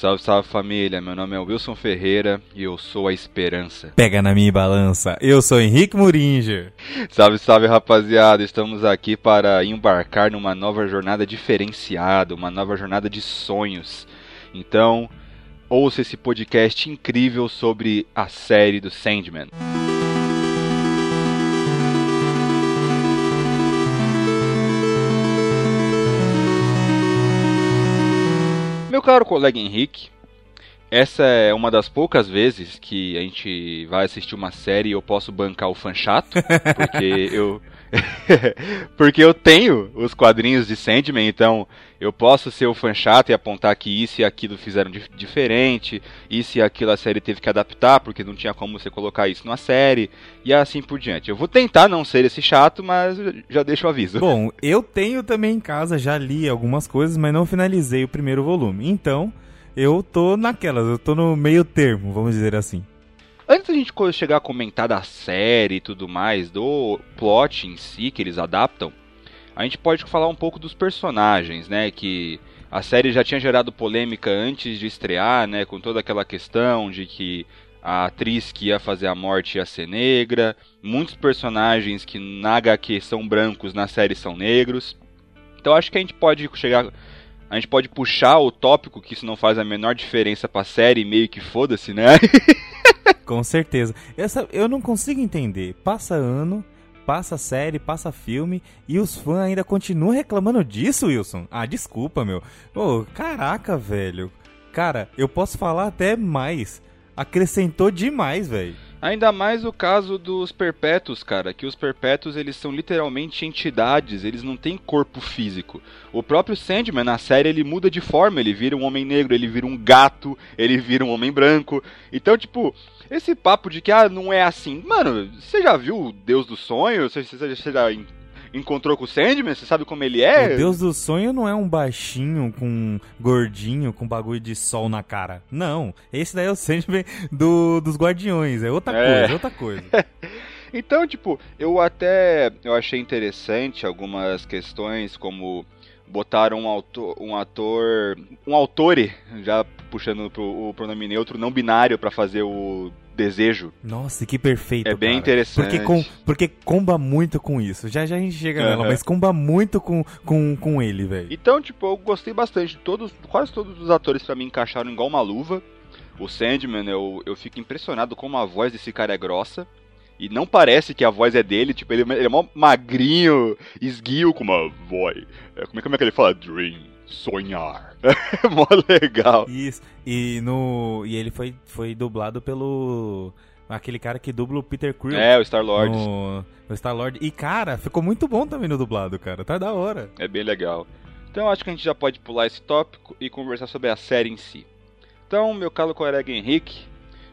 Salve, salve família, meu nome é Wilson Ferreira e eu sou a esperança. Pega na minha balança, eu sou Henrique Muringer. Salve, salve rapaziada, estamos aqui para embarcar numa nova jornada diferenciada, uma nova jornada de sonhos. Então, ouça esse podcast incrível sobre a série do Sandman. Meu caro colega Henrique, essa é uma das poucas vezes que a gente vai assistir uma série e eu posso bancar o fã chato, porque eu porque eu tenho os quadrinhos de Sandman, então eu posso ser o fã chato e apontar que isso e aquilo fizeram dif diferente, isso e aquilo a série teve que adaptar, porque não tinha como você colocar isso numa série, e assim por diante. Eu vou tentar não ser esse chato, mas já deixo o aviso. Bom, eu tenho também em casa, já li algumas coisas, mas não finalizei o primeiro volume. Então, eu tô naquelas, eu tô no meio termo, vamos dizer assim. Antes da gente chegar a comentar da série e tudo mais, do plot em si que eles adaptam, a gente pode falar um pouco dos personagens, né? Que a série já tinha gerado polêmica antes de estrear, né? Com toda aquela questão de que a atriz que ia fazer a morte ia ser negra, muitos personagens que na HQ são brancos na série são negros. Então acho que a gente pode chegar a gente pode puxar o tópico que isso não faz a menor diferença pra série, meio que foda-se, né? Com certeza. Essa, eu não consigo entender. Passa ano, passa série, passa filme e os fãs ainda continuam reclamando disso, Wilson. Ah, desculpa, meu. Ô, caraca, velho. Cara, eu posso falar até mais. Acrescentou demais, velho. Ainda mais o caso dos perpétuos, cara, que os perpétuos eles são literalmente entidades, eles não têm corpo físico. O próprio Sandman na série ele muda de forma, ele vira um homem negro, ele vira um gato, ele vira um homem branco. Então, tipo, esse papo de que ah, não é assim. Mano, você já viu o Deus do Sonho? Você, você, você já encontrou com o Sandman? Você sabe como ele é? O Deus do Sonho não é um baixinho com gordinho com bagulho de sol na cara. Não, esse daí é o Sandman do, dos Guardiões, é outra é. coisa, é outra coisa. então, tipo, eu até eu achei interessante algumas questões como botaram um autor, um ator, um autore, já puxando pro, o pronome neutro não binário para fazer o desejo. Nossa, que perfeito. É bem cara. interessante. Porque, com, porque comba muito com isso. Já já a gente chega uhum. nela, mas comba muito com, com, com ele, velho. Então, tipo, eu gostei bastante. Todos, quase todos os atores para mim encaixaram igual uma luva. O Sandman, eu, eu fico impressionado como a voz desse cara é grossa. E não parece que a voz é dele, tipo, ele, ele é mó magrinho, esguio com uma voz. É, como é, como é que ele fala? Dream, sonhar. É mó legal. Isso. E no. E ele foi, foi dublado pelo. Aquele cara que dubla o Peter Quill. É, o Star-Lord. No... O Star-Lord. E, cara, ficou muito bom também no dublado, cara. Tá da hora. É bem legal. Então acho que a gente já pode pular esse tópico e conversar sobre a série em si. Então, meu caro colega Henrique,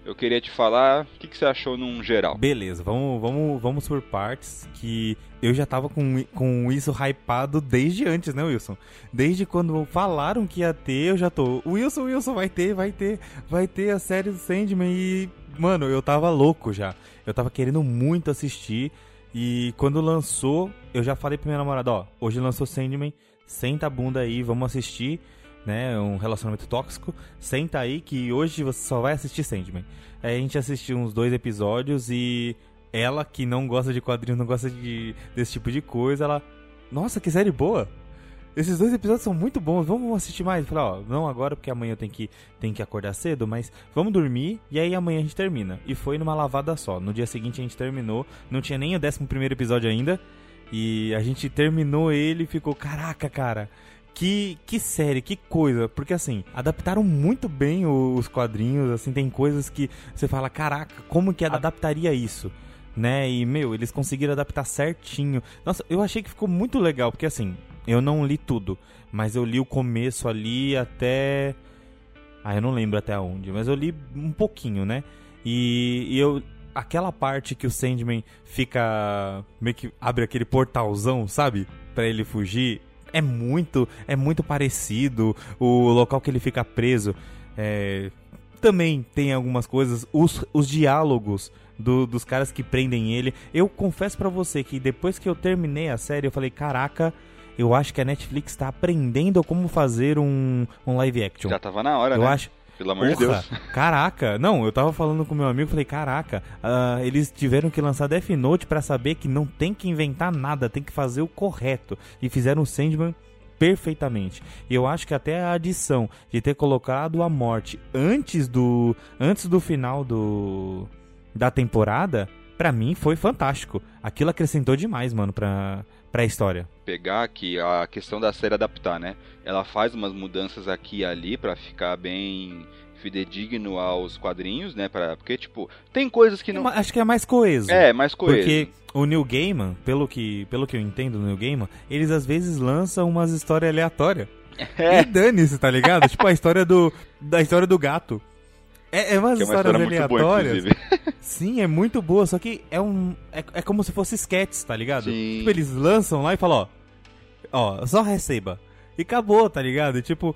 eu queria te falar o que, que, você achou num geral. Beleza, vamos, vamos, vamos por partes que eu já tava com, com isso hypado desde antes, né, Wilson? Desde quando falaram que ia ter, eu já tô. Wilson, Wilson, vai ter, vai ter, vai ter a série do Sandman e. Mano, eu tava louco já. Eu tava querendo muito assistir. E quando lançou, eu já falei pra minha namorada, ó, hoje lançou Sandman, senta a bunda aí, vamos assistir né, um relacionamento tóxico, senta aí que hoje você só vai assistir Sandman. Aí a gente assistiu uns dois episódios e ela, que não gosta de quadrinhos, não gosta de, desse tipo de coisa, ela. Nossa, que série boa! Esses dois episódios são muito bons, vamos assistir mais. Eu falei, ó, não agora porque amanhã eu tenho que, tenho que acordar cedo, mas vamos dormir e aí amanhã a gente termina. E foi numa lavada só. No dia seguinte a gente terminou, não tinha nem o 11 primeiro episódio ainda. E a gente terminou ele e ficou, caraca, cara, que, que série, que coisa. Porque assim, adaptaram muito bem os quadrinhos, assim, tem coisas que você fala, caraca, como que adaptaria isso? Né? E, meu, eles conseguiram adaptar certinho. Nossa, eu achei que ficou muito legal, porque assim, eu não li tudo, mas eu li o começo ali até. Ah, eu não lembro até onde, mas eu li um pouquinho, né? E, e eu. Aquela parte que o Sandman fica. meio que abre aquele portalzão, sabe? Pra ele fugir é muito, é muito parecido. O local que ele fica preso é, também tem algumas coisas. Os, os diálogos do, dos caras que prendem ele. Eu confesso para você que depois que eu terminei a série, eu falei: caraca. Eu acho que a Netflix está aprendendo como fazer um, um live action. Já tava na hora, eu né? Acho, Pelo amor de Deus. Caraca, não, eu tava falando com meu amigo, falei, caraca, uh, eles tiveram que lançar Death Note para saber que não tem que inventar nada, tem que fazer o correto. E fizeram o Sandman perfeitamente. E eu acho que até a adição de ter colocado a morte antes do antes do final do da temporada, para mim foi fantástico. Aquilo acrescentou demais, mano, pra pra história. Pegar aqui a questão da série adaptar, né? Ela faz umas mudanças aqui e ali para ficar bem fidedigno aos quadrinhos, né? Pra, porque, tipo, tem coisas que não. Acho que é mais coeso. É, mais coeso. Porque o New Gaiman, pelo que, pelo que eu entendo do New Gaiman, eles às vezes lançam umas histórias aleatórias. É. E dane-se, tá ligado? tipo a história do. Da história do gato. É, é umas que histórias é uma aleatórias. Boa, Sim, é muito boa, só que é um. É, é como se fosse sketches, tá ligado? Sim. Tipo, eles lançam lá e falam, ó. Ó, só receba. E acabou, tá ligado? Tipo,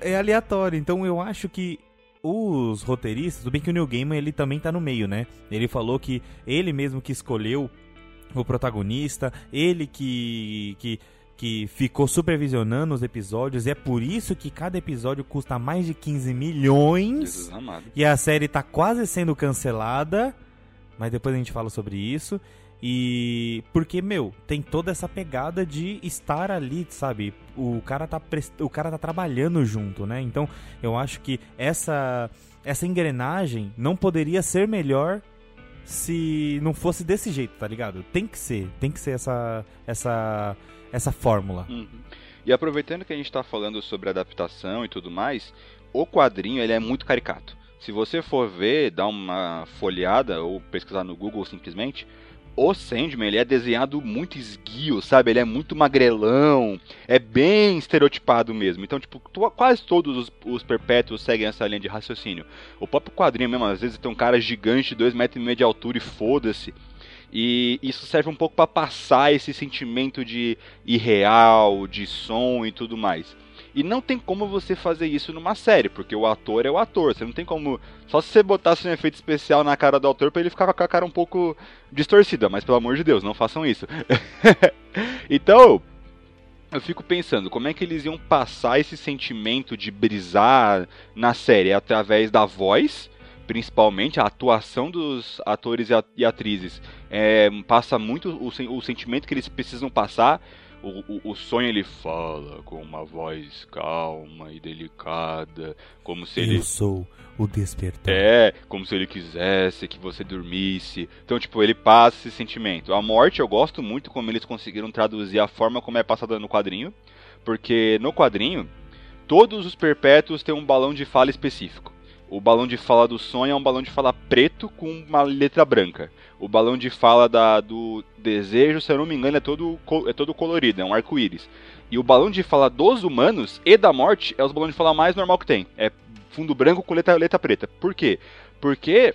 é aleatório. Então eu acho que os roteiristas, tudo bem que o Neil Gaiman ele também tá no meio, né? Ele falou que ele mesmo que escolheu o protagonista, ele que, que que ficou supervisionando os episódios, e é por isso que cada episódio custa mais de 15 milhões. E a série tá quase sendo cancelada, mas depois a gente fala sobre isso. E porque, meu, tem toda essa pegada de estar ali, sabe? O cara tá o cara tá trabalhando junto, né? Então, eu acho que essa essa engrenagem não poderia ser melhor se não fosse desse jeito, tá ligado? Tem que ser, tem que ser essa essa essa fórmula. Uhum. E aproveitando que a gente está falando sobre adaptação e tudo mais, o quadrinho ele é muito caricato. Se você for ver, dar uma folheada ou pesquisar no Google simplesmente, o Sandman ele é desenhado muito esguio, sabe? Ele é muito magrelão, é bem estereotipado mesmo. Então, tipo, quase todos os, os, perpétuos seguem essa linha de raciocínio. O próprio quadrinho mesmo, às vezes tem um cara gigante 2,5 metros e meio de altura e foda-se. E isso serve um pouco para passar esse sentimento de irreal, de som e tudo mais. E não tem como você fazer isso numa série, porque o ator é o ator. Você não tem como. Só se você botasse um efeito especial na cara do ator pra ele ficar com a cara um pouco distorcida, mas pelo amor de Deus, não façam isso. então, eu fico pensando, como é que eles iam passar esse sentimento de brisar na série através da voz principalmente a atuação dos atores e atrizes é, passa muito o, o, sentimento que eles precisam passar. O, o, o, sonho ele fala com uma voz calma e delicada, como se Eu ele. Eu sou o despertar. É, como se ele quisesse que você dormisse. Então, tipo, ele passa esse sentimento. A morte, eu gosto muito como eles conseguiram traduzir a forma como é passada no quadrinho, porque no quadrinho, todos os perpétuos têm um balão de fala específico. O balão de fala do sonho é um balão de fala preto com uma letra branca. O balão de fala da, do desejo, se eu não me engano, é todo, é todo colorido, é um arco-íris. E o balão de fala dos humanos e da morte é os balões de fala mais normal que tem. É fundo branco com letra, letra preta. Por quê? Porque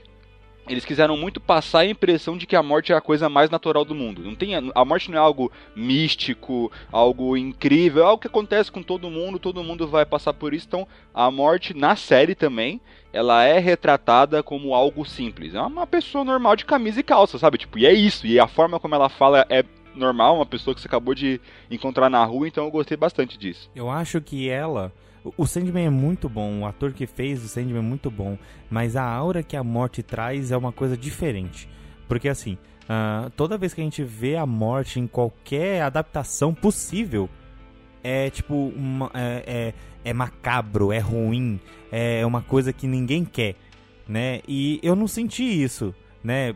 eles quiseram muito passar a impressão de que a morte é a coisa mais natural do mundo. Não tem, a morte não é algo místico, algo incrível, é algo que acontece com todo mundo, todo mundo vai passar por isso. Então, a morte na série também, ela é retratada como algo simples. É uma pessoa normal de camisa e calça, sabe? Tipo, e é isso. E a forma como ela fala é normal, uma pessoa que você acabou de encontrar na rua, então eu gostei bastante disso. Eu acho que ela o Sandman é muito bom, o ator que fez o Sandman é muito bom, mas a aura que a morte traz é uma coisa diferente. Porque assim, uh, toda vez que a gente vê a morte em qualquer adaptação possível, é tipo uma, é, é, é macabro, é ruim, é uma coisa que ninguém quer, né? E eu não senti isso, né?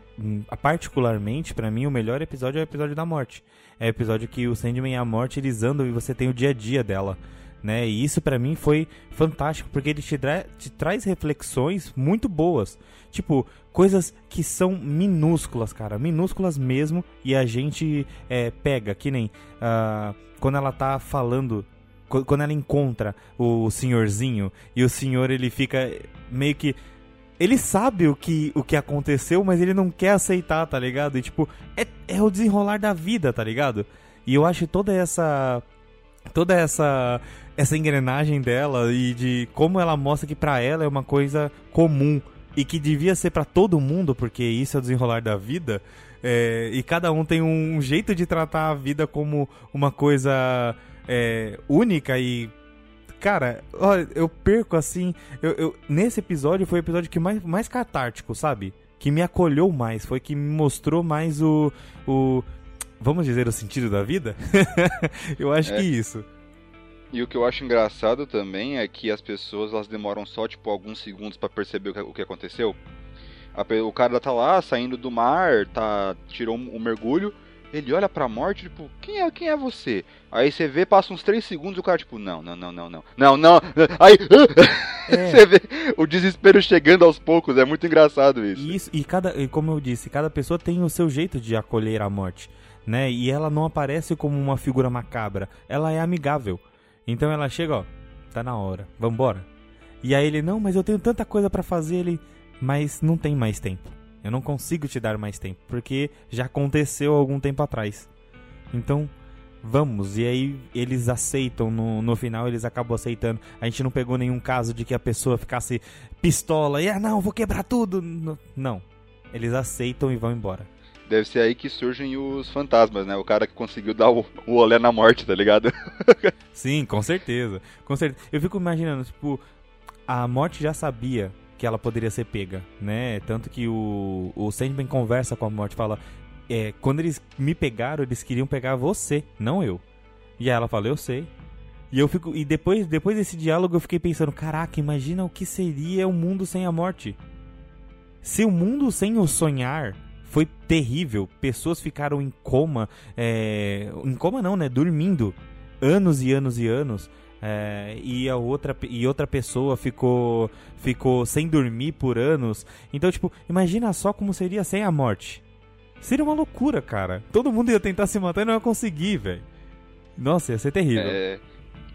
Particularmente, para mim, o melhor episódio é o episódio da morte. É o episódio que o Sandman e a morte eles andam e você tem o dia a dia dela né? E isso para mim foi fantástico, porque ele te, te, traz reflexões muito boas. Tipo, coisas que são minúsculas, cara, minúsculas mesmo, e a gente é, pega, que nem uh, quando ela tá falando, quando ela encontra o senhorzinho, e o senhor ele fica meio que. Ele sabe o que, o que aconteceu, mas ele não quer aceitar, tá ligado? E tipo, é, é o desenrolar da vida, tá ligado? E eu acho toda essa toda essa essa engrenagem dela e de como ela mostra que para ela é uma coisa comum e que devia ser para todo mundo, porque isso é o desenrolar da vida. É, e cada um tem um jeito de tratar a vida como uma coisa é, única e cara, olha, eu perco assim. Eu, eu, nesse episódio foi o episódio que mais, mais catártico, sabe? Que me acolheu mais, foi que me mostrou mais o. o vamos dizer, o sentido da vida? eu acho É. que isso. E o que eu acho engraçado também é que as pessoas elas demoram só tipo alguns segundos pra perceber o que, o que aconteceu. A o cara tá lá saindo do mar, tá tirou um, um mergulho, ele olha pra morte, tipo, quem é, quem é você? Aí você vê, passa uns 3 segundos e o cara tipo, não, não, não, não, não. Não, não. Aí É. você vê o desespero chegando aos poucos, é muito engraçado isso. Isso, e cada, e como eu disse, cada pessoa tem o seu jeito de acolher a morte, né? E ela não aparece como uma figura macabra, ela é amigável. Então ela chega, ó, tá na hora, vambora. E aí ele, não, mas eu tenho tanta coisa pra fazer, ele, mas não tem mais tempo. Eu não consigo te dar mais tempo, porque já aconteceu algum tempo atrás. Então, vamos. E aí eles aceitam, no, no final eles acabam aceitando. A gente não pegou nenhum caso de que a pessoa ficasse pistola e, ah, não, vou quebrar tudo. Não. Eles aceitam e vão embora. Deve ser aí que surgem os fantasmas, né? O cara que conseguiu dar o, o olé na morte, tá ligado? Sim, com certeza. Com certeza. Eu fico imaginando, tipo, a morte já sabia que ela poderia ser pega, né? Tanto que o, o Sandman conversa com a morte, fala: é, quando eles me pegaram, eles queriam pegar você, não eu. E aí ela fala: eu sei. E eu fico e depois depois desse diálogo eu fiquei pensando: caraca, imagina o que seria o mundo sem a morte. Se o mundo sem o sonhar foi terrível, pessoas ficaram em coma, é, em coma não, né? Dormindo anos e anos e anos. é, e a outra e outra pessoa ficou ficou sem dormir por anos. Então, tipo, imagina só como seria sem a morte. Seria uma loucura, cara. Todo mundo ia tentar se matar e não ia conseguir, velho. Nossa, ia ser terrível. É,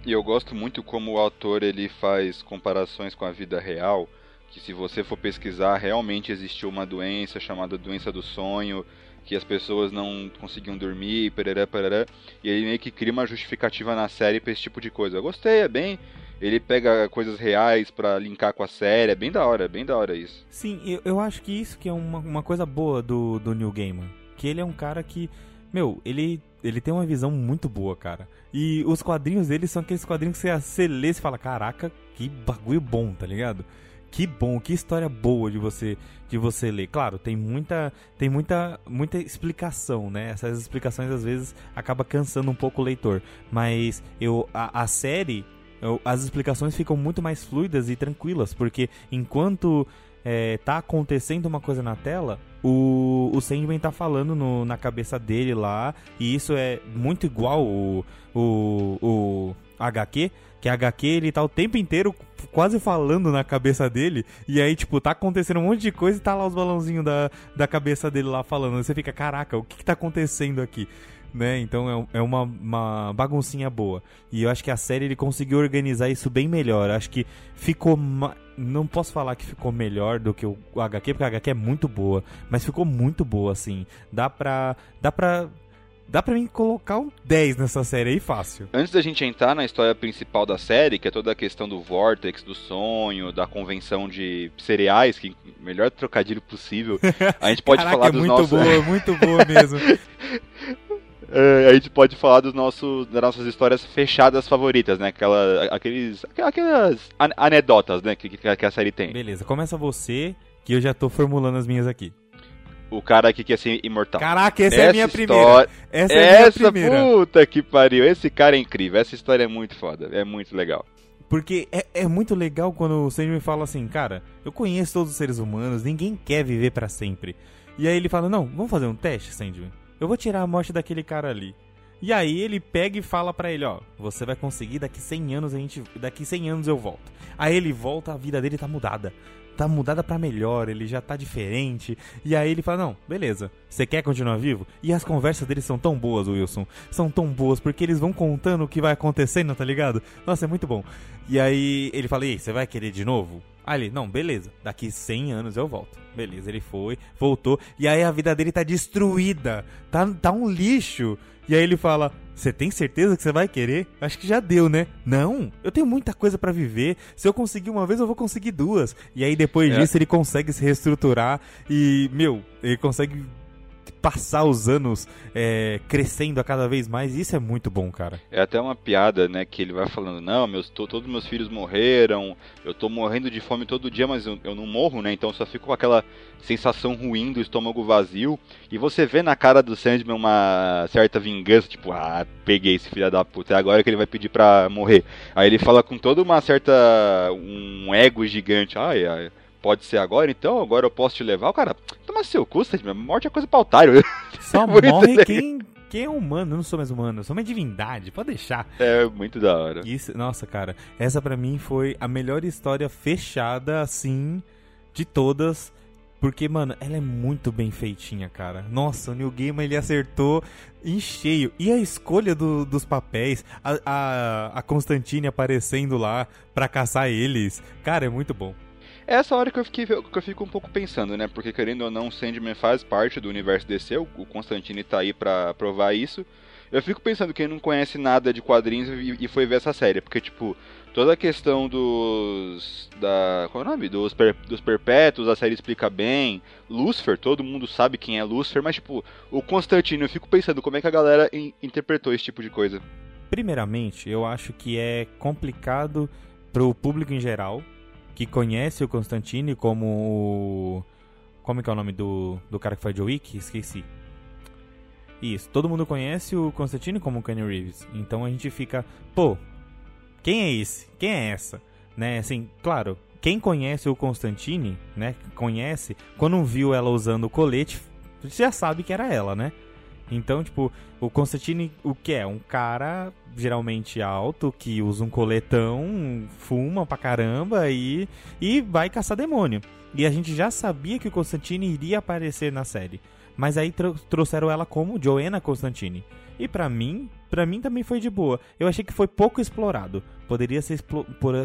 e eu gosto muito como o autor ele faz comparações com a vida real, que se você for pesquisar, realmente existiu uma doença chamada doença do sonho, que as pessoas não conseguiam dormir, pereré, pereré, e ele meio que cria uma justificativa na série pra esse tipo de coisa. Eu gostei, é bem... Ele pega coisas reais pra linkar com a série, é bem da hora, é bem da hora isso. Sim, eu, eu acho que isso que é uma, uma coisa boa do, do Neil Gaiman. Que ele é um cara que, meu, ele, ele tem uma visão muito boa, cara. E os quadrinhos dele são aqueles quadrinhos que você, você lê e fala, caraca, que bagulho bom, tá ligado? Que bom, que história boa de você de você ler. Claro, tem muita tem muita muita explicação, né? Essas explicações às vezes acaba cansando um pouco o leitor, mas eu a, a série eu- as explicações ficam muito mais fluidas e tranquilas, porque enquanto é, tá acontecendo uma coisa na tela, o, o Sandman tá falando no- na cabeça dele lá, e isso é muito igual o, o, o HQ, que a HQ ele tá o tempo inteiro quase falando na cabeça dele, e aí, tipo, tá acontecendo um monte de coisa e tá lá os balãozinhos da, da cabeça dele lá falando. Você fica, caraca, o que, que tá acontecendo aqui? Né? Então é, é uma, uma baguncinha boa. E eu acho que a série ele conseguiu organizar isso bem melhor. Acho que ficou. ma- Não posso falar que ficou melhor do que o HQ, porque a HQ é muito boa. Mas ficou muito boa, assim. Dá pra. Dá pra. Dá pra mim colocar um 10 nessa série aí fácil. Antes da gente entrar na história principal da série, que é toda a questão do Vortex, do sonho, da convenção de cereais, que melhor trocadilho possível, a gente pode Caraca, falar é dos muito nossos. boa, muito boa mesmo. É, a gente pode falar dos nossos, das nossas histórias fechadas favoritas, né? Aquela, aqueles, aquelas an- anedotas, né? Que, que, que a série tem. Beleza, começa você, que eu já tô formulando as minhas aqui. O cara que quer ser imortal. Caraca, essa, é a minha primeira. história- Essa é a minha Essa primeira. puta que pariu. Esse cara é incrível. Essa história é muito foda. É muito legal. Porque é, é muito legal quando o Sandman fala assim, cara, eu conheço todos os seres humanos, ninguém quer viver pra sempre. E aí ele fala, não, vamos fazer um teste, Sandman. Eu vou tirar a morte daquele cara ali. E aí ele pega e fala pra ele, ó, você vai conseguir, daqui 100 anos a gente, daqui 100 anos eu volto. Aí ele volta, a vida dele tá mudada. Tá mudada pra melhor, ele já tá diferente. E aí ele fala, não, beleza, você quer continuar vivo? E as conversas deles são tão boas, Wilson. São tão boas, porque eles vão contando o que vai acontecendo, tá ligado? Nossa, é muito bom. E aí ele fala, e você vai querer de novo? Aí ele, não, beleza, daqui 100 anos eu volto. Beleza, ele foi, voltou, e aí a vida dele tá destruída, tá, tá um lixo. E aí ele fala, você tem certeza que você vai querer? Acho que já deu, né? Não, eu tenho muita coisa pra viver. Se eu conseguir uma vez, eu vou conseguir duas. E aí depois É. disso ele consegue se reestruturar e, meu, ele consegue passar os anos é, crescendo a cada vez mais. Isso é muito bom, cara. É até uma piada, né? Que ele vai falando: Não, meus, to, todos meus filhos morreram, eu tô morrendo de fome todo dia, mas eu, eu não morro, né? Então só fico com aquela sensação ruim do estômago vazio. E você vê na cara do Sandman uma certa vingança, tipo, ah, peguei esse filho da puta, é agora que ele vai pedir pra morrer. Aí ele fala com toda uma certa. um ego gigante, ai, ai pode ser agora, então agora eu posso te levar. O cara, toma seu cu, Sandman, morte é coisa pra otário. Só morre quem, quem é humano, eu não sou mais humano, eu sou uma divindade, pode deixar. É muito da hora. Isso, nossa, cara, essa para mim foi a melhor história fechada assim de todas. Porque, mano, ela é muito bem feitinha, cara. Nossa, o New Game ele acertou em cheio. E a escolha do, dos papéis, a, a, a Constantine aparecendo lá pra caçar eles. Cara, é muito bom. É essa hora que eu, fiquei, que eu fico um pouco pensando, né? Porque querendo ou não, Sandman faz parte do universo DC, o Constantine tá aí pra provar isso. Eu fico pensando quem não conhece nada de quadrinhos e, foi ver essa série, porque tipo, toda a questão dos. da. qual é o nome? Dos, per, dos perpétuos, a série explica bem. Lucifer, todo mundo sabe quem é Lucifer, mas tipo, o Constantino, eu fico pensando como é que a galera in, interpretou esse tipo de coisa. Primeiramente, eu acho que é complicado pro público em geral, que conhece o Constantine como o. Como é é o nome do, do cara que faz Joe Wick? Esqueci. Isso, todo mundo conhece o Constantine como o Kenny Reeves. Então a gente fica, pô, quem é esse? Quem é essa? Né, assim, claro, quem conhece o Constantine, né, conhece, quando viu ela usando o colete, já sabe que era ela, né? Então, tipo, o Constantine, o que é? Um cara geralmente alto, que usa um coletão, fuma pra caramba e, e vai caçar demônio. E a gente já sabia que o Constantine iria aparecer na série. Mas aí tr trouxeram ela como Joanna Constantine. E para mim, para mim também foi de boa. Eu achei que foi pouco explorado. Poderia ser,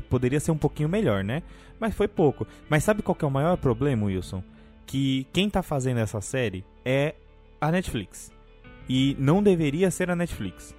poderia ser um pouquinho melhor, né? Mas foi pouco. Mas sabe qual é o maior problema, Wilson? Que quem tá fazendo essa série é a Netflix. E não deveria ser a Netflix.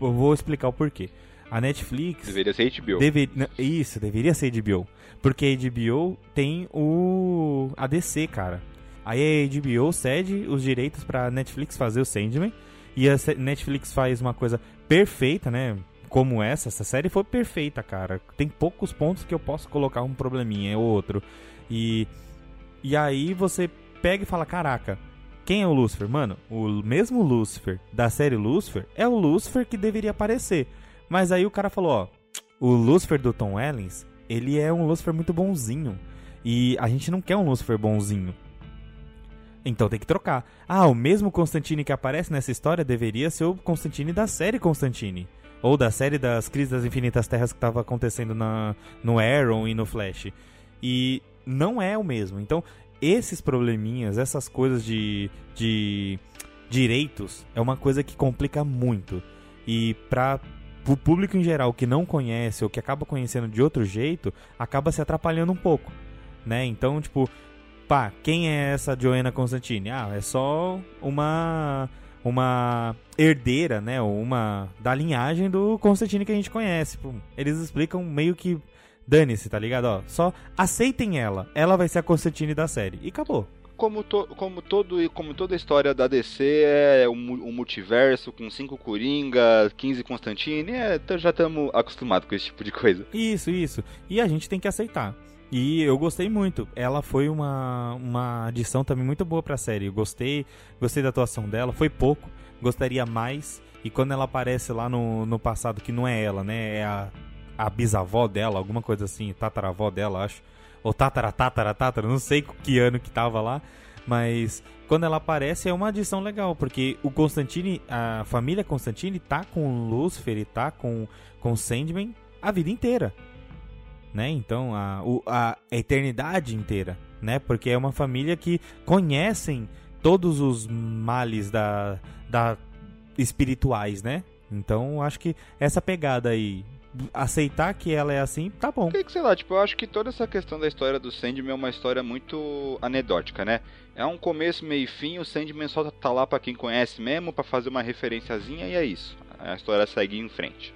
Eu vou explicar o porquê. A Netflix. Deveria ser HBO. Deve, isso, deveria ser HBO. Porque a HBO tem o. a DC, cara. Aí a HBO cede os direitos pra Netflix fazer o Sandman. E a Netflix faz uma coisa perfeita, né? Como essa, essa série foi perfeita, cara. Tem poucos pontos que eu posso colocar um probleminha ou outro. E. E aí você pega e fala: caraca, quem é o Lucifer? Mano, o mesmo Lucifer da série Lucifer é o Lucifer que deveria aparecer. Mas aí o cara falou, ó, o Lucifer do Tom Ellens, ele é um Lucifer muito bonzinho. E a gente não quer um Lucifer bonzinho. Então tem que trocar. Ah, o mesmo Constantine que aparece nessa história deveria ser o Constantine da série Constantine. Ou da série das Crises das Infinitas Terras que estava acontecendo na, no Arrow e no Flash. E não é o mesmo. Então esses probleminhas, essas coisas de, de direitos, é uma coisa que complica muito. E para o público em geral que não conhece ou que acaba conhecendo de outro jeito, acaba se atrapalhando um pouco, né? Então, tipo, pá, quem é essa Joanna Constantine? Ah, é só uma uma herdeira, né, ou uma da linhagem do Constantine que a gente conhece. Eles explicam meio que Dane-se, tá ligado? Ó, só aceitem ela. Ela vai ser a Constantine da série. E acabou. Como, to, como, todo, como toda a história da DC é um, um multiverso com cinco Coringa, 15 Constantine, é, já estamos acostumados com esse tipo de coisa. Isso, isso. E a gente tem que aceitar. E eu gostei muito. Ela foi uma, uma adição também muito boa pra série. Eu gostei, gostei da atuação dela. Foi pouco, gostaria mais. E quando ela aparece lá no, no passado, que não é ela, né? É a a bisavó dela, alguma coisa assim, tataravó dela, acho. Ou tatara, tatara, tatara, não sei que ano que tava lá. Mas quando ela aparece é uma adição legal, porque o Constantine, a família Constantine tá com Lucifer e tá com, com Sandman a vida inteira. Né? Então, a, a eternidade inteira, né? Porque é uma família que conhecem todos os males da, da espirituais, né? Então, acho que essa pegada aí aceitar que ela é assim, tá bom. Que, sei lá, tipo, eu acho que toda essa questão da história do Sandman é uma história muito anedótica, né? É um começo, meio e fim, o Sandman só tá lá para quem conhece mesmo, para fazer uma referenciazinha e é isso. A história segue em frente.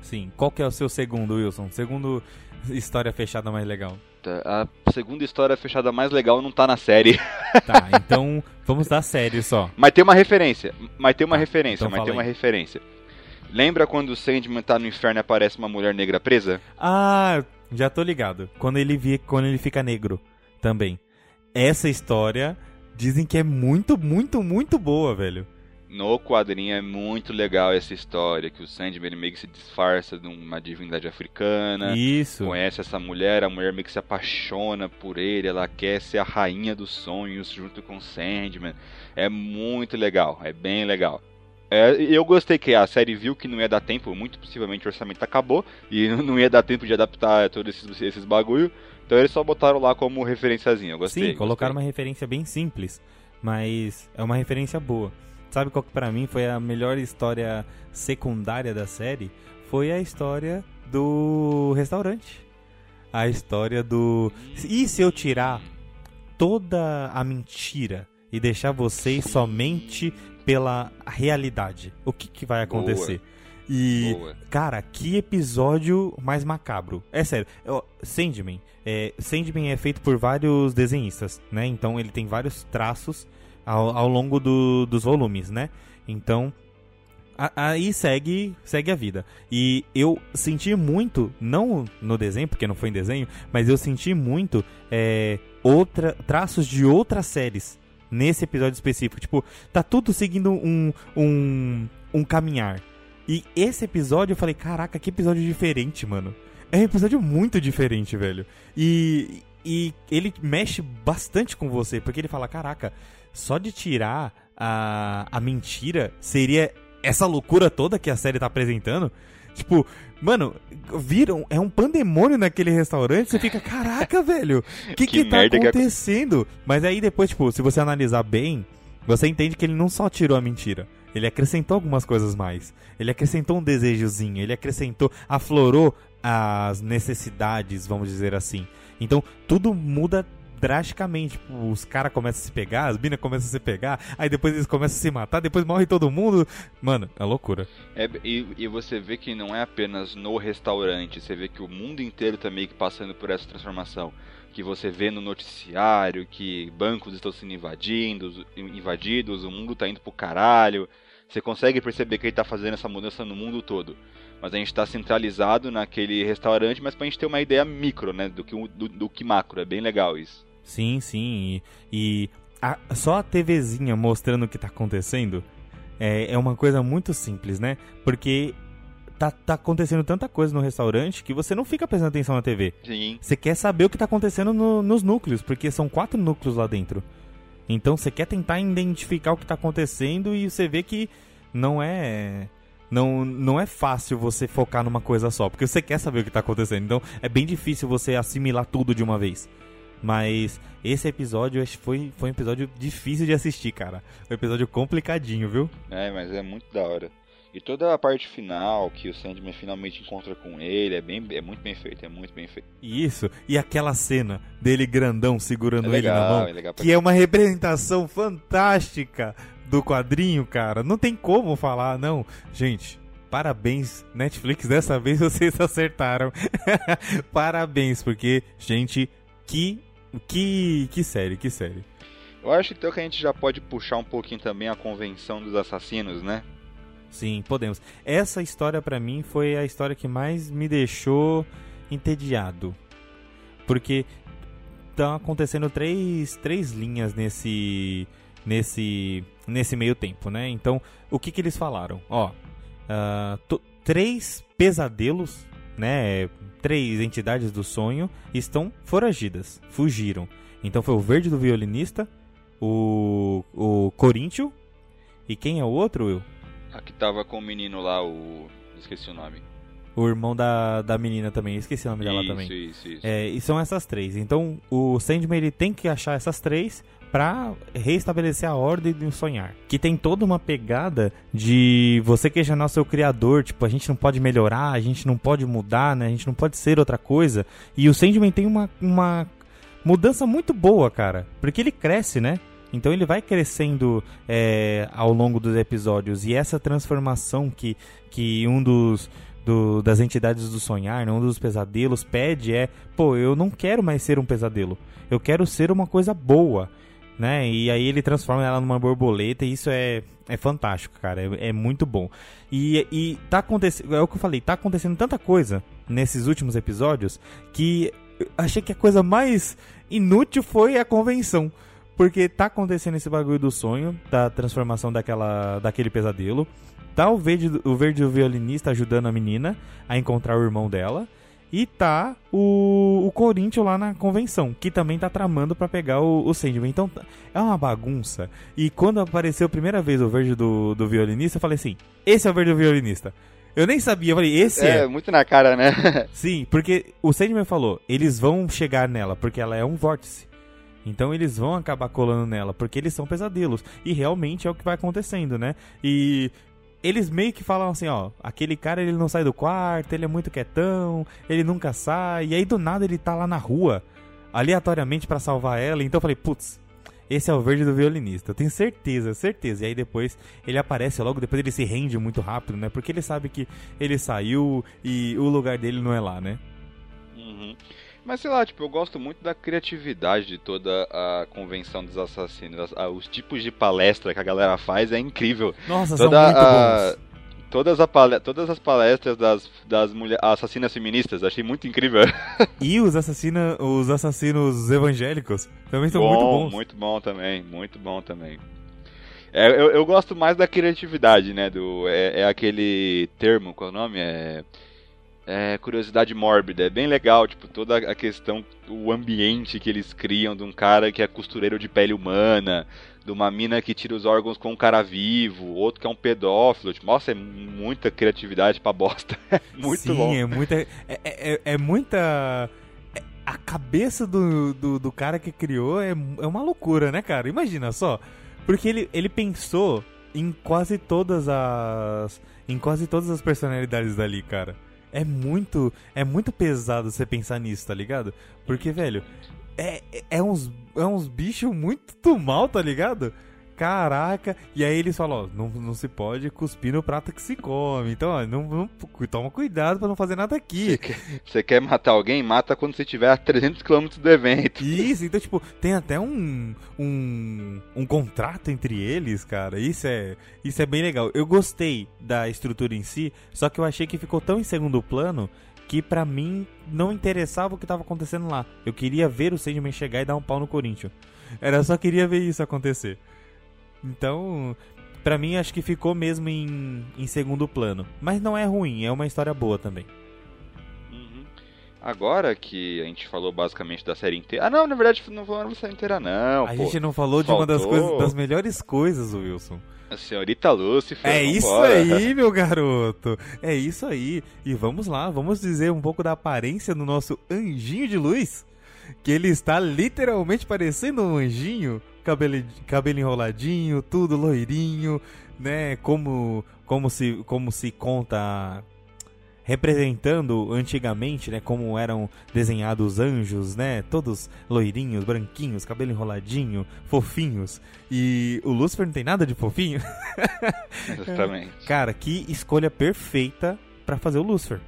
Sim. Qual que é o seu segundo, Wilson? Segundo história fechada mais legal? Puta, a segunda história fechada mais legal não tá na série. Tá, então vamos dar série só. Mas tem uma referência. Mas tem uma Tá, referência, então mas tem fala uma aí. referência. Lembra quando o Sandman tá no inferno e aparece uma mulher negra presa? Ah, já tô ligado. Quando ele vi, quando ele fica negro também. Essa história dizem que é muito, muito, muito boa, velho. No quadrinho é muito legal essa história, que o Sandman meio que se disfarça de uma divindade africana. Isso. Conhece essa mulher, a mulher meio que se apaixona por ele, ela quer ser a rainha dos sonhos junto com o Sandman. É muito legal, é bem legal. É, eu gostei que a série viu que não ia dar tempo, muito possivelmente o orçamento acabou e não ia dar tempo de adaptar todos esses, esses bagulho. Então eles só botaram lá como referenciazinho. Eu gostei. Sim, colocaram uma gostei. referência bem simples, mas é uma referência boa. Sabe qual que pra mim foi a melhor história secundária da série? Foi a história do restaurante. A história do. E se eu tirar toda a mentira e deixar vocês somente pela realidade? O que, que vai acontecer? E Boa. Cara, que episódio mais macabro. É sério, Sandman. É, Sandman é feito por vários desenhistas, né? Então ele tem vários traços ao, ao longo do- dos volumes, né? Então aí segue segue a vida. E eu senti muito, não no desenho, porque não foi em desenho, mas eu senti muito é, outra, traços de outras séries nesse episódio específico. Tipo, tá tudo seguindo um, um, um caminhar. E esse episódio eu falei, caraca, que episódio diferente, mano. É um episódio muito diferente, velho. E, e ele mexe bastante com você, porque ele fala, caraca, só de tirar a, a mentira seria essa loucura toda que a série tá apresentando. Tipo, mano, viram, é um pandemônio naquele restaurante, você fica, caraca, velho, o que, Que que, tá merda que acontecendo? Mas aí depois, tipo, se você analisar bem, você entende que ele não só tirou a mentira. Ele acrescentou algumas coisas mais. Ele acrescentou um desejozinho. Ele acrescentou, aflorou as necessidades, vamos dizer assim. Então, tudo muda drasticamente. Tipo, os caras começam a se pegar, as minas começam a se pegar, aí depois eles começam a se matar, depois morre todo mundo. Mano, é loucura. É, e, e você vê que não é apenas no restaurante, você vê que o mundo inteiro tá meio que passando por essa transformação. Que você vê no noticiário que bancos estão sendo invadidos, invadidos, o mundo tá indo pro caralho. Você consegue perceber que ele tá fazendo essa mudança no mundo todo. Mas a gente tá centralizado naquele restaurante, mas pra gente ter uma ideia micro, né? Do que, do, do que macro. É bem legal isso. Sim, sim. E, e a- só a TVzinha mostrando o que tá acontecendo é, é uma coisa muito simples, né? Porque tá, tá acontecendo tanta coisa no restaurante que você não fica prestando atenção na TV. Sim. Você quer saber o que tá acontecendo no- nos núcleos, porque são quatro núcleos lá dentro. Então você quer tentar identificar o que tá acontecendo e você vê que não é. Não, não é fácil você focar numa coisa só, porque você quer saber o que tá acontecendo. Então é bem difícil você assimilar tudo de uma vez. Mas esse episódio foi, foi um episódio difícil de assistir, cara. Um episódio complicadinho, viu? É, mas é muito da hora. E toda a parte final, que o Sandman finalmente encontra com ele, é, bem, é muito bem feito, é muito bem feito. E isso, e aquela cena dele grandão segurando É ele na legal, mão. é legal que é uma representação fantástica do quadrinho, cara. Não tem como falar, não. Gente, parabéns, Netflix, dessa vez vocês acertaram. parabéns, porque, gente, que, que, que série, que série. Eu acho então que a gente já pode puxar um pouquinho também a convenção dos assassinos, né? Sim, podemos. Essa história pra mim foi a história que mais me deixou entediado. Porque estão acontecendo três, três linhas nesse nesse nesse meio tempo, né? Então, o que que eles falaram? Ó, to- três pesadelos, né? Três entidades do sonho estão foragidas, fugiram. Então foi o Verde do Violinista, o o Coríntio e quem é o outro, Will? A que tava com o menino lá, o. Esqueci o nome. O irmão da, da menina também, esqueci o nome dela isso, também. isso, isso. É, e são essas três. Então o Sandman ele tem que achar essas três pra reestabelecer a ordem do sonhar. Que tem toda uma pegada de você questionar o seu criador, tipo, a gente não pode melhorar, a gente não pode mudar, né? A gente não pode ser outra coisa. E o Sandman tem uma, uma mudança muito boa, cara. Porque ele cresce, né? Então ele vai crescendo é, ao longo dos episódios. E essa transformação que, que um dos, do, das entidades do sonhar, né, um dos pesadelos, pede é, pô, eu não quero mais ser um pesadelo. Eu quero ser uma coisa boa né? E aí ele transforma ela numa borboleta e isso é, é fantástico, cara. É, é muito bom. E, e tá acontecendo, é o que eu falei, tá acontecendo tanta coisa nesses últimos episódios que achei que a coisa mais inútil foi a convenção. Porque tá acontecendo esse bagulho do sonho, da transformação daquela, daquele pesadelo. Tá o verde, o verde violinista ajudando a menina a encontrar o irmão dela. E tá o, o Corinthians lá na convenção, que também tá tramando para pegar o, o Sandman. Então é uma bagunça. E quando apareceu a primeira vez o verde do, do violinista, eu falei assim: esse é o verde do violinista. Eu nem sabia, eu falei, esse é. É, muito na cara, né? Sim, porque o Sandman falou: eles vão chegar nela, porque ela é um vórtice. Então eles vão acabar colando nela, porque eles são pesadelos. E realmente é o que vai acontecendo, né? E eles meio que falam assim, ó, aquele cara ele não sai do quarto, ele é muito quietão, ele nunca sai, e aí do nada ele tá lá na rua, aleatoriamente para salvar ela, então eu falei, putz, esse é o verde do violinista, eu tenho certeza, certeza. E aí depois ele aparece logo, depois ele se rende muito rápido, né? Porque ele sabe que ele saiu e o lugar dele não é lá, né? Uhum. Mas sei lá, tipo, eu gosto muito da criatividade de toda a convenção dos assassinos. Os tipos de palestra que a galera faz é incrível. Nossa, toda são muito a... bons. Todas, a pale... Todas as palestras das, das mulher... assassinas feministas, achei muito incrível. E os, assassina... os assassinos evangélicos também são bom, muito bons. Muito bom também, muito bom também. É, eu, eu gosto mais da criatividade, né? Do, é, é aquele termo, qual é o nome? É é, curiosidade mórbida. É bem legal, tipo, toda a questão, o ambiente que eles criam de um cara que é costureiro de pele humana, de uma mina que tira os órgãos com um cara vivo, outro que é um pedófilo. Tipo, nossa, é muita criatividade pra bosta. É muito Sim, bom. é muita. É, é, é muita. é- A cabeça do, do, do cara que criou é, é uma loucura, né, cara? Imagina só. Porque ele, ele pensou em quase todas as. Em quase todas as personalidades dali, cara. É muito. É muito pesado você pensar nisso, tá ligado? Porque, velho, é, é- uns, é uns bichos muito mal, tá ligado? Caraca, e aí eles falam, ó, não, não se pode cuspir no prato que se come. Então, ó, não, não- toma cuidado pra não fazer nada aqui. Você quer matar alguém? Mata quando você estiver a 300 km do evento. Isso, então, tipo, tem até um, um, um contrato entre eles, cara. Isso é, isso é bem legal. Eu gostei da estrutura em si, só que eu achei que ficou tão em segundo plano que pra mim não interessava o que tava acontecendo lá. Eu queria ver o Sandman chegar e dar um pau no Corinthians. Era só queria ver isso acontecer. Então, pra mim acho que ficou mesmo em, em segundo plano. Mas não é ruim, é uma história boa também. Uhum. Agora que a gente falou basicamente da série inteira. Ah, não, na verdade não falamos da série inteira, não. A pô. gente não falou de uma das, faltou. coisas, das melhores coisas, Wilson. A senhorita Lucifer. É isso vambora. aí, meu garoto. É isso aí. E vamos lá, vamos dizer um pouco da aparência do nosso anjinho de luz. Que ele está literalmente parecendo um anjinho. Cabelo, cabelo enroladinho, tudo loirinho, né? Como, como, se, como se conta representando antigamente, né, como eram desenhados os anjos, né, todos loirinhos, branquinhos, cabelo enroladinho, fofinhos. E o Lúcifer não tem nada de fofinho. Exatamente. Cara, que escolha perfeita pra fazer o Lúcifer.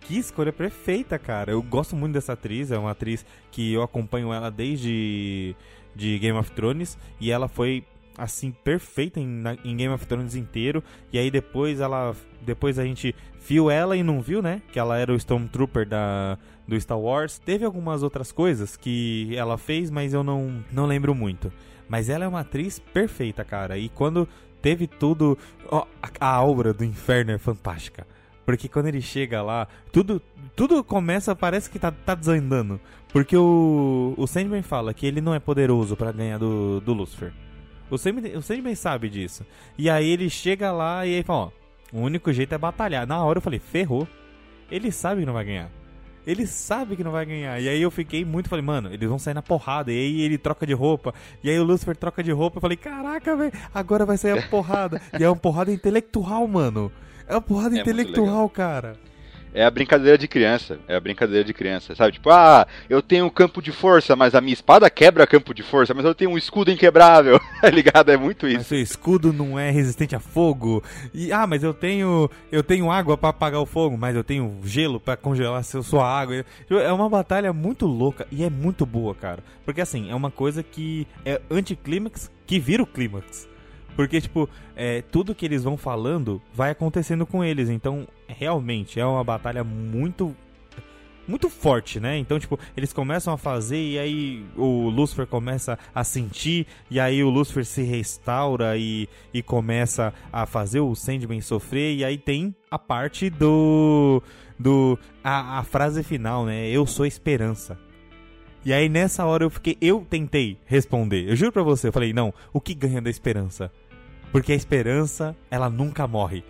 Que escolha perfeita, cara. Eu gosto muito dessa atriz, é uma atriz que eu acompanho ela desde de Game of Thrones e ela foi assim perfeita em, em Game of Thrones inteiro. E aí depois ela depois a gente viu ela e não viu, né? Que ela era o Stormtrooper da do Star Wars. Teve algumas outras coisas que ela fez, mas eu não não lembro muito. Mas ela é uma atriz perfeita, cara. E quando teve tudo, ó, a, a aura do inferno é fantástica. Porque quando ele chega lá, tudo tudo começa, parece que tá, tá desandando. Porque o, o Sandman fala que ele não é poderoso pra ganhar do, do Lucifer. O Sandman, o Sandman sabe disso. E aí ele chega lá e aí fala, ó, o único jeito é batalhar. Na hora eu falei, ferrou. Ele sabe que não vai ganhar. Ele sabe que não vai ganhar. E aí eu fiquei muito, falei, mano, eles vão sair na porrada. E aí ele troca de roupa. E aí o Lucifer troca de roupa. Eu falei, caraca, velho, agora vai sair a porrada. e é uma porrada intelectual, mano. É uma porrada É intelectual, cara. é a brincadeira de criança. É a brincadeira de criança, sabe? Tipo, ah, eu tenho um campo de força, mas a minha espada quebra campo de força, mas eu tenho um escudo inquebrável. tá ligado? É muito isso. Mas seu escudo não é resistente a fogo. E ah, mas eu tenho eu tenho água para apagar o fogo, mas eu tenho gelo para congelar seu, sua água. É uma batalha muito louca e é muito boa, cara. Porque assim, é uma coisa que é anticlímax que vira o clímax. Porque, tipo, é, tudo que eles vão falando vai acontecendo com eles. Então, realmente, é uma batalha muito. Muito forte, né? Então, tipo, eles começam a fazer e aí o Lucifer começa a sentir, e aí o Lucifer se restaura e, e começa a fazer o Sandman sofrer, e aí tem a parte do. do a, a frase final, né? Eu sou esperança. E aí nessa hora eu fiquei, eu tentei responder. Eu juro pra você, eu falei, não, o que ganha da esperança? Porque a esperança, ela nunca morre.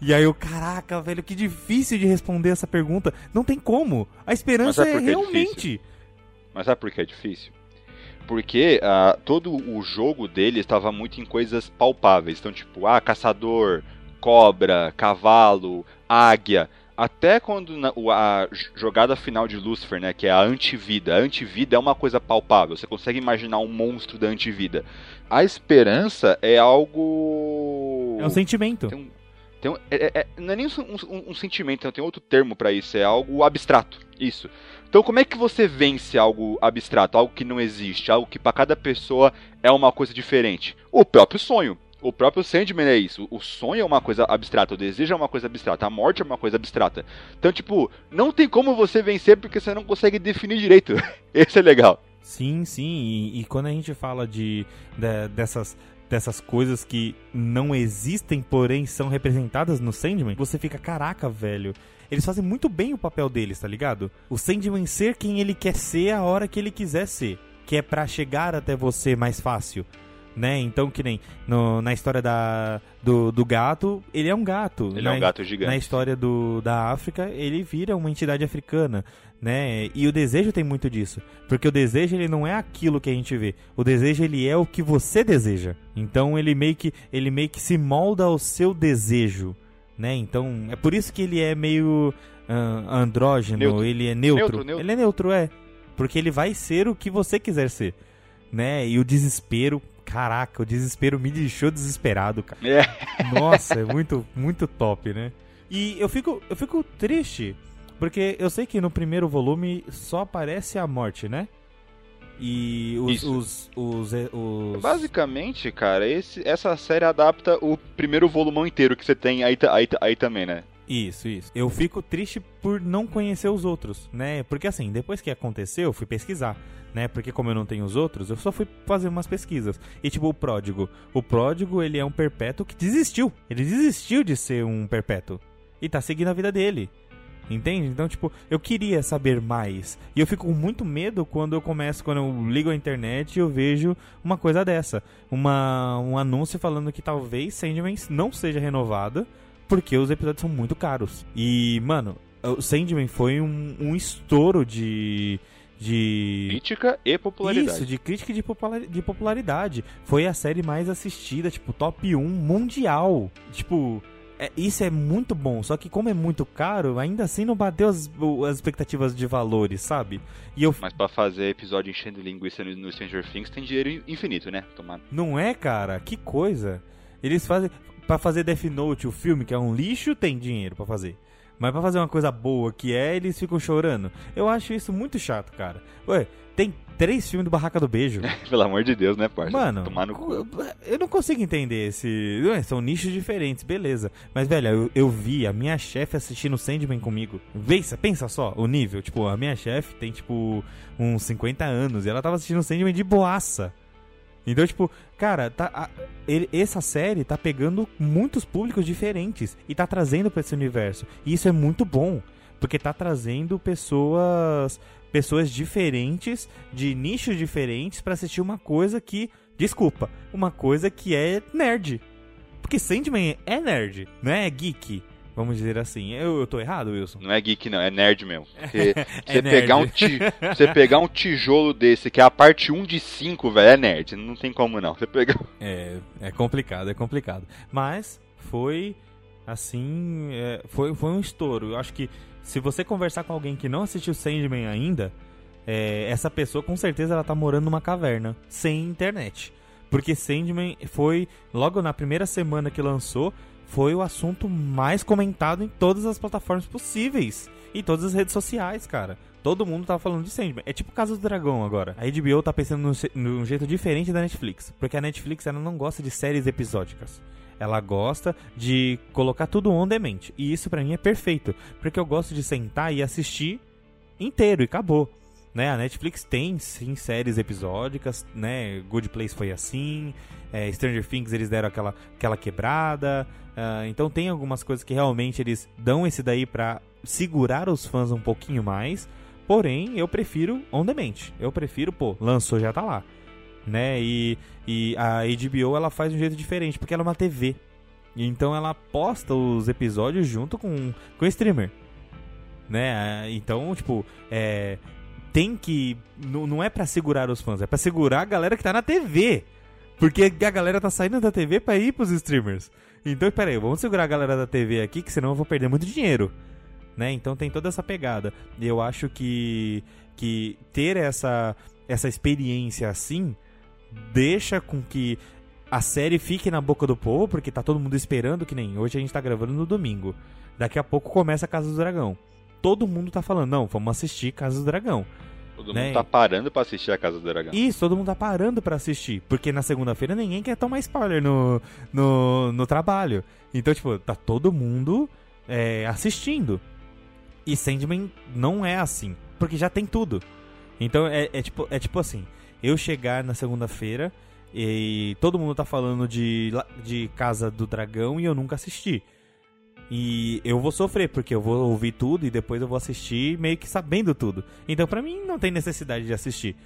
E aí eu, caraca, velho, que difícil de responder essa pergunta. Não tem como. A esperança é realmente. É Mas sabe por que é difícil? Porque uh, todo o jogo dele estava muito em coisas palpáveis. Então, tipo, ah, caçador, cobra, cavalo, águia. Até quando na, a jogada final de Lucifer, né, que é a antivida. A antivida é uma coisa palpável. Você consegue imaginar um monstro da antivida. A esperança é algo. É um sentimento. Tem um, tem um, é, é, não é nem um, um, um sentimento, tem outro termo para isso. É algo abstrato. Isso. Então, como é que você vence algo abstrato, algo que não existe, algo que para cada pessoa é uma coisa diferente? O próprio sonho. O próprio Sandman é isso. O sonho é uma coisa abstrata, o desejo é uma coisa abstrata, a morte é uma coisa abstrata. Então, tipo, não tem como você vencer porque você não consegue definir direito. Esse é legal. Sim, sim. E, e quando a gente fala de, de, dessas dessas coisas que não existem, porém são representadas no Sandman, você fica, caraca, velho. Eles fazem muito bem o papel deles, tá ligado? O Sandman ser quem ele quer ser a hora que ele quiser ser. Que é para chegar até você mais fácil né? Então, que nem no, na história da, do, do gato, ele é um gato. Ele na, é um gato gigante. Na história do, da África, ele vira uma entidade africana, né? E o desejo tem muito disso, porque o desejo ele não é aquilo que a gente vê. O desejo ele é o que você deseja. Então, ele meio que ele meio que se molda ao seu desejo, né? Então, é por isso que ele é meio uh, andrógeno, neutro. ele é neutro. Neutro, neutro. Ele é neutro, é. Porque ele vai ser o que você quiser ser. Né? E o desespero, Caraca, o desespero me deixou desesperado, cara. É. Nossa, é muito, muito top, né? E eu fico, eu fico triste, porque eu sei que no primeiro volume só aparece a morte, né? E os, os, os, os, Basicamente, cara, esse, essa série adapta o primeiro volumão inteiro que você tem aí, aí, aí também, né? Isso, isso. Eu fico triste por não conhecer os outros, né? Porque assim, depois que aconteceu, eu fui pesquisar, né? Porque como eu não tenho os outros, eu só fui fazer umas pesquisas. E tipo, o pródigo. O pródigo, ele é um perpétuo que desistiu. Ele desistiu de ser um perpétuo. E tá seguindo a vida dele. Entende? Então, tipo, eu queria saber mais. E eu fico com muito medo quando eu começo, quando eu ligo a internet e eu vejo uma coisa dessa. Uma, um anúncio falando que talvez Sandman não seja renovada porque os episódios são muito caros. E, mano, o Sandman foi um, um estouro de. De. Crítica e popularidade. Isso, de crítica e de, de popularidade. Foi a série mais assistida, tipo, top 1 mundial. Tipo, é, isso é muito bom, só que como é muito caro, ainda assim não bateu as, as expectativas de valores, sabe? E eu... Mas para fazer episódio enchendo linguiça no, no Stranger Things tem dinheiro infinito, né? Tomar. Não é, cara? Que coisa. Eles fazem para fazer Death Note, o filme, que é um lixo, tem dinheiro para fazer. Mas pra fazer uma coisa boa que é, eles ficam chorando. Eu acho isso muito chato, cara. Ué, tem três filmes do Barraca do Beijo. Pelo amor de Deus, né, parça? Mano, eu não consigo entender esse. Ué, são nichos diferentes, beleza. Mas, velho, eu, eu vi a minha chefe assistindo Sandman comigo. Pensa, pensa só o nível. Tipo, a minha chefe tem, tipo, uns 50 anos e ela tava assistindo Sandman de boaça. Então, tipo, cara, tá, a, ele, essa série tá pegando muitos públicos diferentes e tá trazendo para esse universo. E isso é muito bom, porque tá trazendo pessoas pessoas diferentes, de nichos diferentes para assistir uma coisa que, desculpa, uma coisa que é nerd. Porque Sandman é nerd, não é geek. Vamos dizer assim. Eu, eu tô errado, Wilson? Não é geek, não, é nerd mesmo. Você, é pegar, um ti, você pegar um tijolo desse, que é a parte 1 de 5, velho, é nerd. Não tem como não. Você pegar. É, é complicado, é complicado. Mas foi assim. É, foi, foi um estouro. Eu acho que se você conversar com alguém que não assistiu Sandman ainda, é, essa pessoa com certeza ela tá morando numa caverna, sem internet. Porque Sandman foi, logo na primeira semana que lançou, foi o assunto mais comentado em todas as plataformas possíveis. E todas as redes sociais, cara. Todo mundo tava falando de Sandman. É tipo Casa do Dragão agora. A HBO tá pensando num, jeito diferente da Netflix. Porque a Netflix ela não gosta de séries episódicas. Ela gosta de colocar tudo on demand. E isso para mim é perfeito. Porque eu gosto de sentar e assistir inteiro e acabou. Né, a Netflix tem sim séries episódicas, né? Good Place foi assim, é, Stranger Things eles deram aquela, aquela quebrada, uh, então tem algumas coisas que realmente eles dão esse daí pra segurar os fãs um pouquinho mais, porém eu prefiro on demand, eu prefiro, pô, lançou já tá lá, né? E, e a HBO ela faz de um jeito diferente, porque ela é uma TV, então ela posta os episódios junto com, com o streamer, né? Então, tipo, é, tem que. Não é para segurar os fãs, é para segurar a galera que tá na TV. Porque a galera tá saindo da TV pra ir pros streamers. Então, pera aí, vamos segurar a galera da TV aqui, que senão eu vou perder muito dinheiro. Né? Então tem toda essa pegada. E eu acho que, que ter essa, essa experiência assim deixa com que a série fique na boca do povo, porque tá todo mundo esperando, que nem hoje a gente tá gravando no domingo. Daqui a pouco começa a Casa do Dragão. Todo mundo tá falando, não, vamos assistir Casa do Dragão. Todo né? mundo tá parando pra assistir a Casa do Dragão. Isso, todo mundo tá parando pra assistir. Porque na segunda-feira ninguém quer tomar spoiler no, no, no trabalho. Então, tipo, tá todo mundo é, assistindo. E Sandman não é assim. Porque já tem tudo. Então é, é, tipo, é tipo assim: eu chegar na segunda-feira e todo mundo tá falando de, de Casa do Dragão e eu nunca assisti. E eu vou sofrer, porque eu vou ouvir tudo e depois eu vou assistir meio que sabendo tudo. Então, pra mim, não tem necessidade de assistir.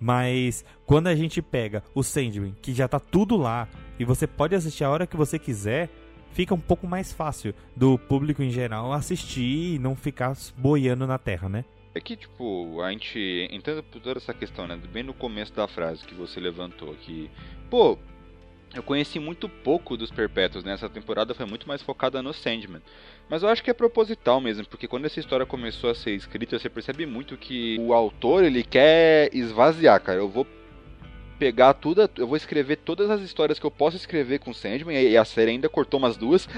Mas quando a gente pega o Sandman, que já tá tudo lá, e você pode assistir a hora que você quiser, fica um pouco mais fácil do público em geral assistir e não ficar boiando na terra, né? É que, tipo, a gente entenda por toda essa questão, né? Bem no começo da frase que você levantou, que, pô, eu conheci muito pouco dos Perpétuos, né? Essa temporada foi muito mais focada no Sandman. Mas eu acho que é proposital mesmo, porque quando essa história começou a ser escrita, você percebe muito que o autor, ele quer esvaziar, cara. Eu vou pegar tudo, eu vou escrever todas as histórias que eu posso escrever com Sandman, e a série ainda cortou umas duas.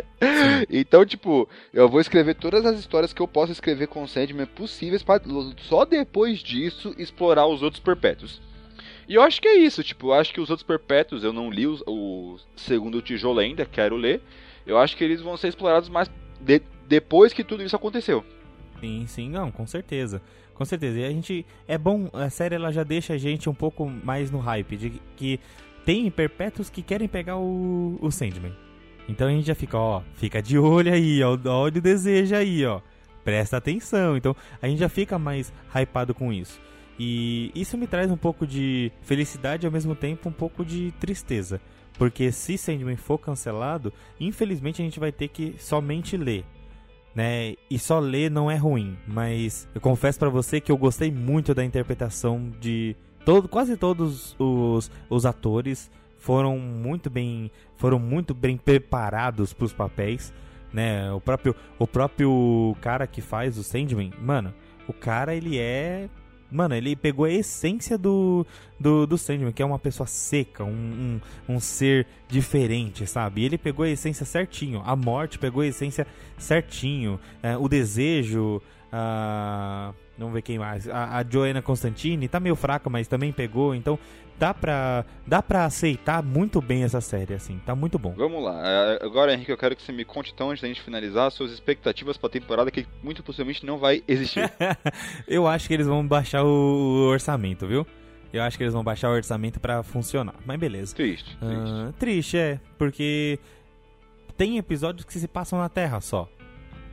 então, tipo, eu vou escrever todas as histórias que eu posso escrever com Sandman possíveis para só depois disso explorar os outros Perpétuos. E eu acho que é isso, tipo, eu acho que os outros perpétuos, eu não li o, o segundo tijolo ainda, quero ler. Eu acho que eles vão ser explorados mais de, depois que tudo isso aconteceu. Sim, sim, não, com certeza. Com certeza. E a gente. É bom, a série ela já deixa a gente um pouco mais no hype, de que tem perpétuos que querem pegar o, o Sandman. Então a gente já fica, ó, fica de olho aí, ó, olha o desejo aí, ó. Presta atenção. Então a gente já fica mais hypado com isso. E isso me traz um pouco de felicidade e ao mesmo tempo um pouco de tristeza. Porque se Sandman for cancelado, infelizmente a gente vai ter que somente ler. Né? E só ler não é ruim, mas eu confesso para você que eu gostei muito da interpretação de todo, quase todos os, os atores foram muito bem foram muito bem preparados para os papéis, né? O próprio o próprio cara que faz o Sandman, mano, o cara ele é Mano, ele pegou a essência do, do, do Sandman, que é uma pessoa seca, um, um, um, ser diferente, sabe? E ele pegou a essência certinho. A morte pegou a essência certinho. É, o desejo. A... Vamos ver quem mais. A, a Joanna Constantine tá meio fraca, mas também pegou. Então dá pra, dá pra aceitar muito bem essa série, assim. Tá muito bom. Vamos lá. É, agora, Henrique, eu quero que você me conte então, antes da gente finalizar, suas expectativas pra temporada que muito possivelmente não vai existir. eu acho que eles vão baixar o orçamento, viu? Eu acho que eles vão baixar o orçamento para funcionar. Mas beleza. Triste. Triste. Uh, triste, é. Porque tem episódios que se passam na Terra só.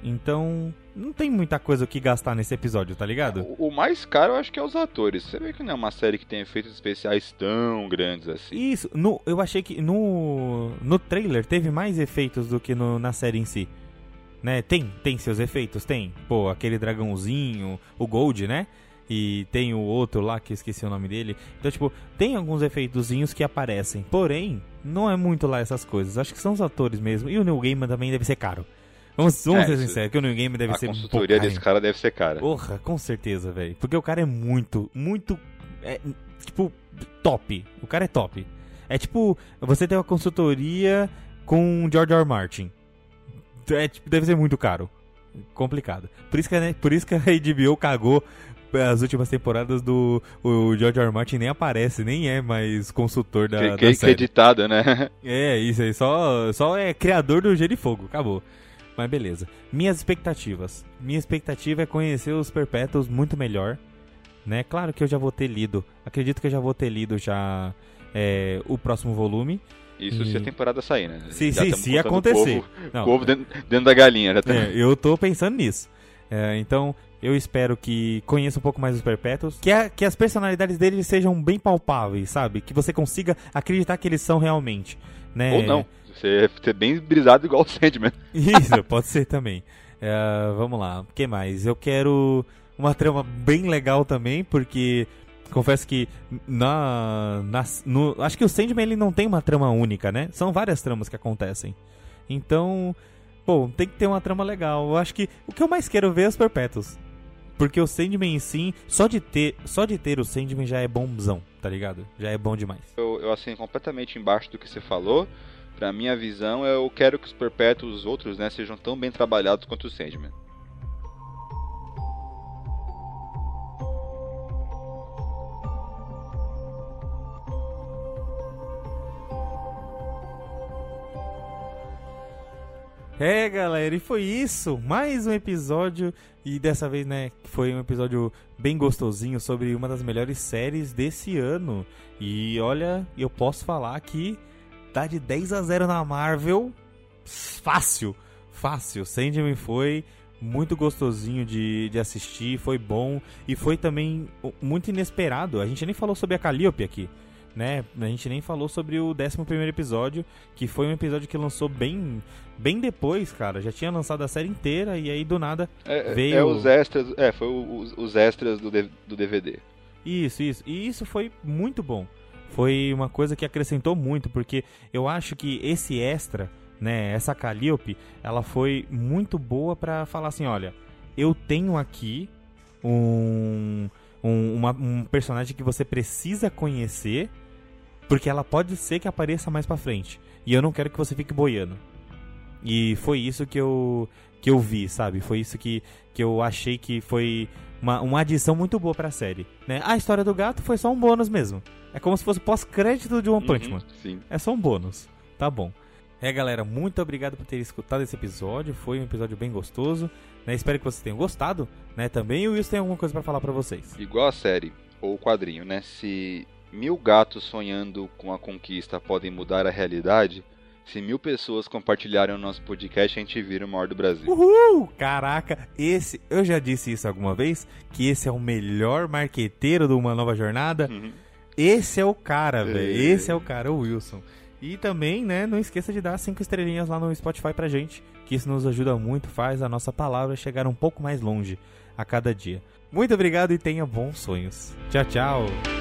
Então, não tem muita coisa o que gastar nesse episódio, tá ligado? O, o, mais caro eu acho que é os atores. Você vê que não é uma série que tem efeitos especiais tão grandes assim. Isso, no, eu achei que no, no trailer teve mais efeitos do que no, na série em si. Né? Tem, tem seus efeitos, tem. Pô, aquele dragãozinho, o Gold, né? E tem o outro lá que esqueci o nome dele. Então, tipo, tem alguns efeitozinhos que aparecem. Porém, não é muito lá essas coisas. Acho que são os atores mesmo. E o New Gaiman também deve ser caro. Vamos, vamos É, ser sinceros, que o New Game deve a ser consultoria porcaria. desse cara deve ser cara. Porra, com certeza, velho. Porque o cara é muito, muito. É, tipo, top. O cara é top. É tipo, você tem uma consultoria com o George R. R. Martin. É, tipo, deve ser muito caro. Complicado. Por isso que, né, por isso que a HBO cagou as últimas temporadas do. O George R. R. Martin nem aparece, nem é mais consultor da, que, da que, série. acreditada, né? É, isso aí, só, só é criador do Gelo e Fogo, acabou. Mas beleza. Minhas expectativas. Minha expectativa é conhecer os Perpétuos muito melhor, né? Claro que eu já vou ter lido, acredito que eu já vou ter lido já é, o próximo volume. Isso se a E- temporada sair, né? Se, Já se, se acontecer. Ovo, Não, ovo dentro, dentro da galinha. Já tá... é, eu tô pensando nisso. É, então, eu espero que conheça um pouco mais os Perpétuos. Que, a- que as personalidades deles sejam bem palpáveis, sabe? Que você consiga acreditar que eles são realmente. Né? Ou não. Você ser bem brisado igual o Sandman. Isso, pode ser também. É, vamos lá, o que mais? Eu quero uma trama bem legal também, porque confesso que na, na no, acho que o Sandman ele não tem uma trama única, né? São várias tramas que acontecem. Então, pô, tem que ter uma trama legal. Eu acho que o que eu mais quero ver é os Perpétuos. Porque o Sandman em si, só de ter, só de ter o Sandman já é bonzão, tá ligado? Já é bom demais. Eu, eu assino completamente embaixo do que você falou. Pra minha visão, eu quero que os perpétuos, os outros, né, sejam tão bem trabalhados quanto o Sandman. É, galera, e foi isso. Mais um episódio. E dessa vez, né, foi um episódio bem gostosinho sobre uma das melhores séries desse ano. E olha, eu posso falar que tá de 10 a 0 na Marvel. Fácil, fácil. Sandman foi muito gostosinho de, de assistir, foi bom. E foi também muito inesperado. A gente nem falou sobre a Calliope aqui. Né? A gente nem falou sobre o 11 primeiro episódio, que foi um episódio que lançou bem bem depois, cara. Já tinha lançado a série inteira e aí do nada. É, Veio- é os extras, é, foi os, os extras do, do DVD. Isso, isso. E isso foi muito bom. Foi uma coisa que acrescentou muito, porque eu acho que esse extra, né, essa Calliope, ela foi muito boa pra falar assim, olha, eu tenho aqui um um, uma- um personagem que você precisa conhecer, porque ela pode ser que apareça mais pra frente. E eu não quero que você fique boiando. E foi isso que eu que eu vi, sabe? Foi isso que, que eu achei que foi uma, uma adição muito boa pra série. Né? A história do gato foi só um bônus mesmo. É como se fosse pós-crédito de One Punch Uhum, Man. sim. É só um bônus. Tá bom. É, galera, muito obrigado por ter escutado esse episódio. Foi um episódio bem gostoso. Né? Espero que vocês tenham gostado. Né? Também o Wilson tem alguma coisa pra falar pra vocês. Igual a série, ou o quadrinho, né? Se mil gatos sonhando com a conquista podem mudar a realidade, se mil pessoas compartilharem o nosso podcast, a gente vira o maior do Brasil. Uhul! Caraca, esse. Eu já disse isso alguma vez, que esse é o melhor marqueteiro de uma nova jornada. Uhum. Esse é o cara, velho. É. Esse é o cara, o Wilson. E também, né, não esqueça de dar cinco estrelinhas lá no Spotify pra gente, que isso nos ajuda muito, faz a nossa palavra chegar um pouco mais longe a cada dia. Muito obrigado e tenha bons sonhos. Tchau, tchau.